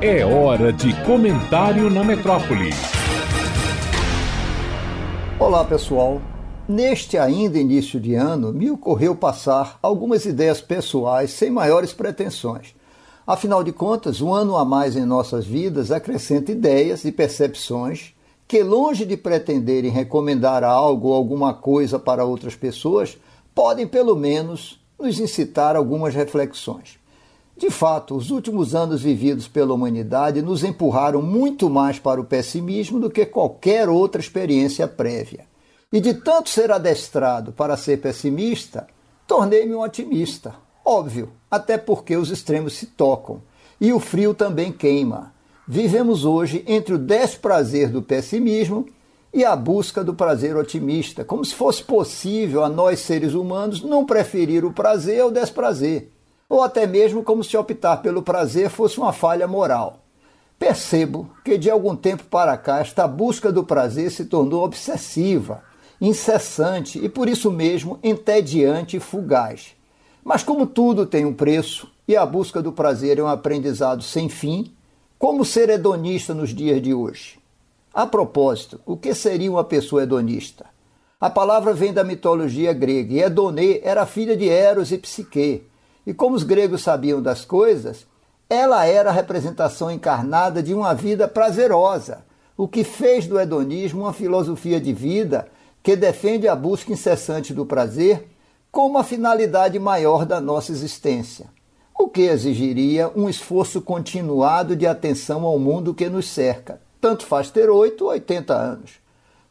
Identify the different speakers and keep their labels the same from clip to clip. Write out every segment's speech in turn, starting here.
Speaker 1: É hora de comentário na metrópole.
Speaker 2: Olá, pessoal. Neste ainda início de ano, me ocorreu passar algumas ideias pessoais sem maiores pretensões. Afinal de contas, um ano a mais em nossas vidas acrescenta ideias e percepções que, longe de pretenderem recomendar algo ou alguma coisa para outras pessoas, podem pelo menos nos incitar algumas reflexões. De fato, os últimos anos vividos pela humanidade nos empurraram muito mais para o pessimismo do que qualquer outra experiência prévia. E de tanto ser adestrado para ser pessimista, tornei-me um otimista. Óbvio, até porque os extremos se tocam e o frio também queima. Vivemos hoje entre o desprazer do pessimismo e a busca do prazer otimista, como se fosse possível a nós seres humanos não preferir o prazer ao desprazer, ou até mesmo como se optar pelo prazer fosse uma falha moral. Percebo que de algum tempo para cá esta busca do prazer se tornou obsessiva, incessante e por isso mesmo entediante e fugaz. Mas como tudo tem um preço e a busca do prazer é um aprendizado sem fim, como ser hedonista nos dias de hoje? A propósito, o que seria uma pessoa hedonista? A palavra vem da mitologia grega e Hedonê era filha de Eros e Psique. E como os gregos sabiam das coisas, ela era a representação encarnada de uma vida prazerosa, o que fez do hedonismo uma filosofia de vida que defende a busca incessante do prazer como a finalidade maior da nossa existência, o que exigiria um esforço continuado de atenção ao mundo que nos cerca, tanto faz ter 8 ou 80 anos.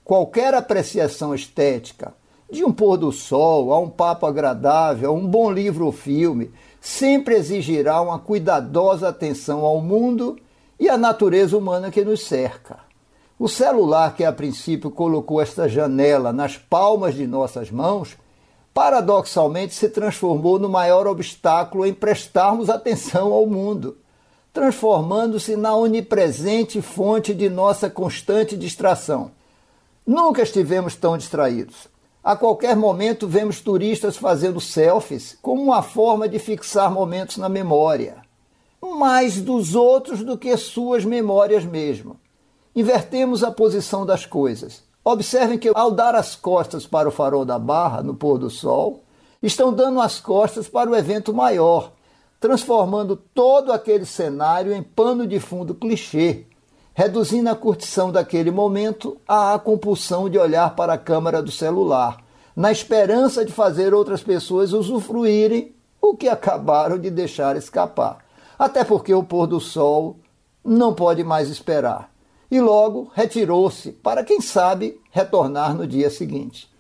Speaker 2: Qualquer apreciação estética, de um pôr do sol a um papo agradável, a um bom livro ou filme, sempre exigirá uma cuidadosa atenção ao mundo e à natureza humana que nos cerca. O celular que a princípio colocou esta janela nas palmas de nossas mãos, paradoxalmente se transformou no maior obstáculo em prestarmos atenção ao mundo transformando-se na onipresente fonte de nossa constante distração. Nunca estivemos tão distraídos. A qualquer momento vemos turistas fazendo selfies como uma forma de fixar momentos na memória, mais dos outros do que suas memórias mesmo. Invertemos a posição das coisas. Observem que, ao dar as costas para o farol da barra no pôr do sol, estão dando as costas para o evento maior, transformando todo aquele cenário em pano de fundo clichê, reduzindo a curtição daquele momento à compulsão de olhar para a câmera do celular, na esperança de fazer outras pessoas usufruírem o que acabaram de deixar escapar. Até porque o pôr do sol não pode mais esperar. E logo retirou-se para, quem sabe, retornar no dia seguinte.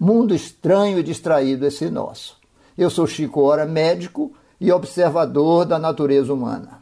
Speaker 2: Mundo estranho e distraído esse nosso. Eu sou Chico Ora, médico e observador da natureza humana.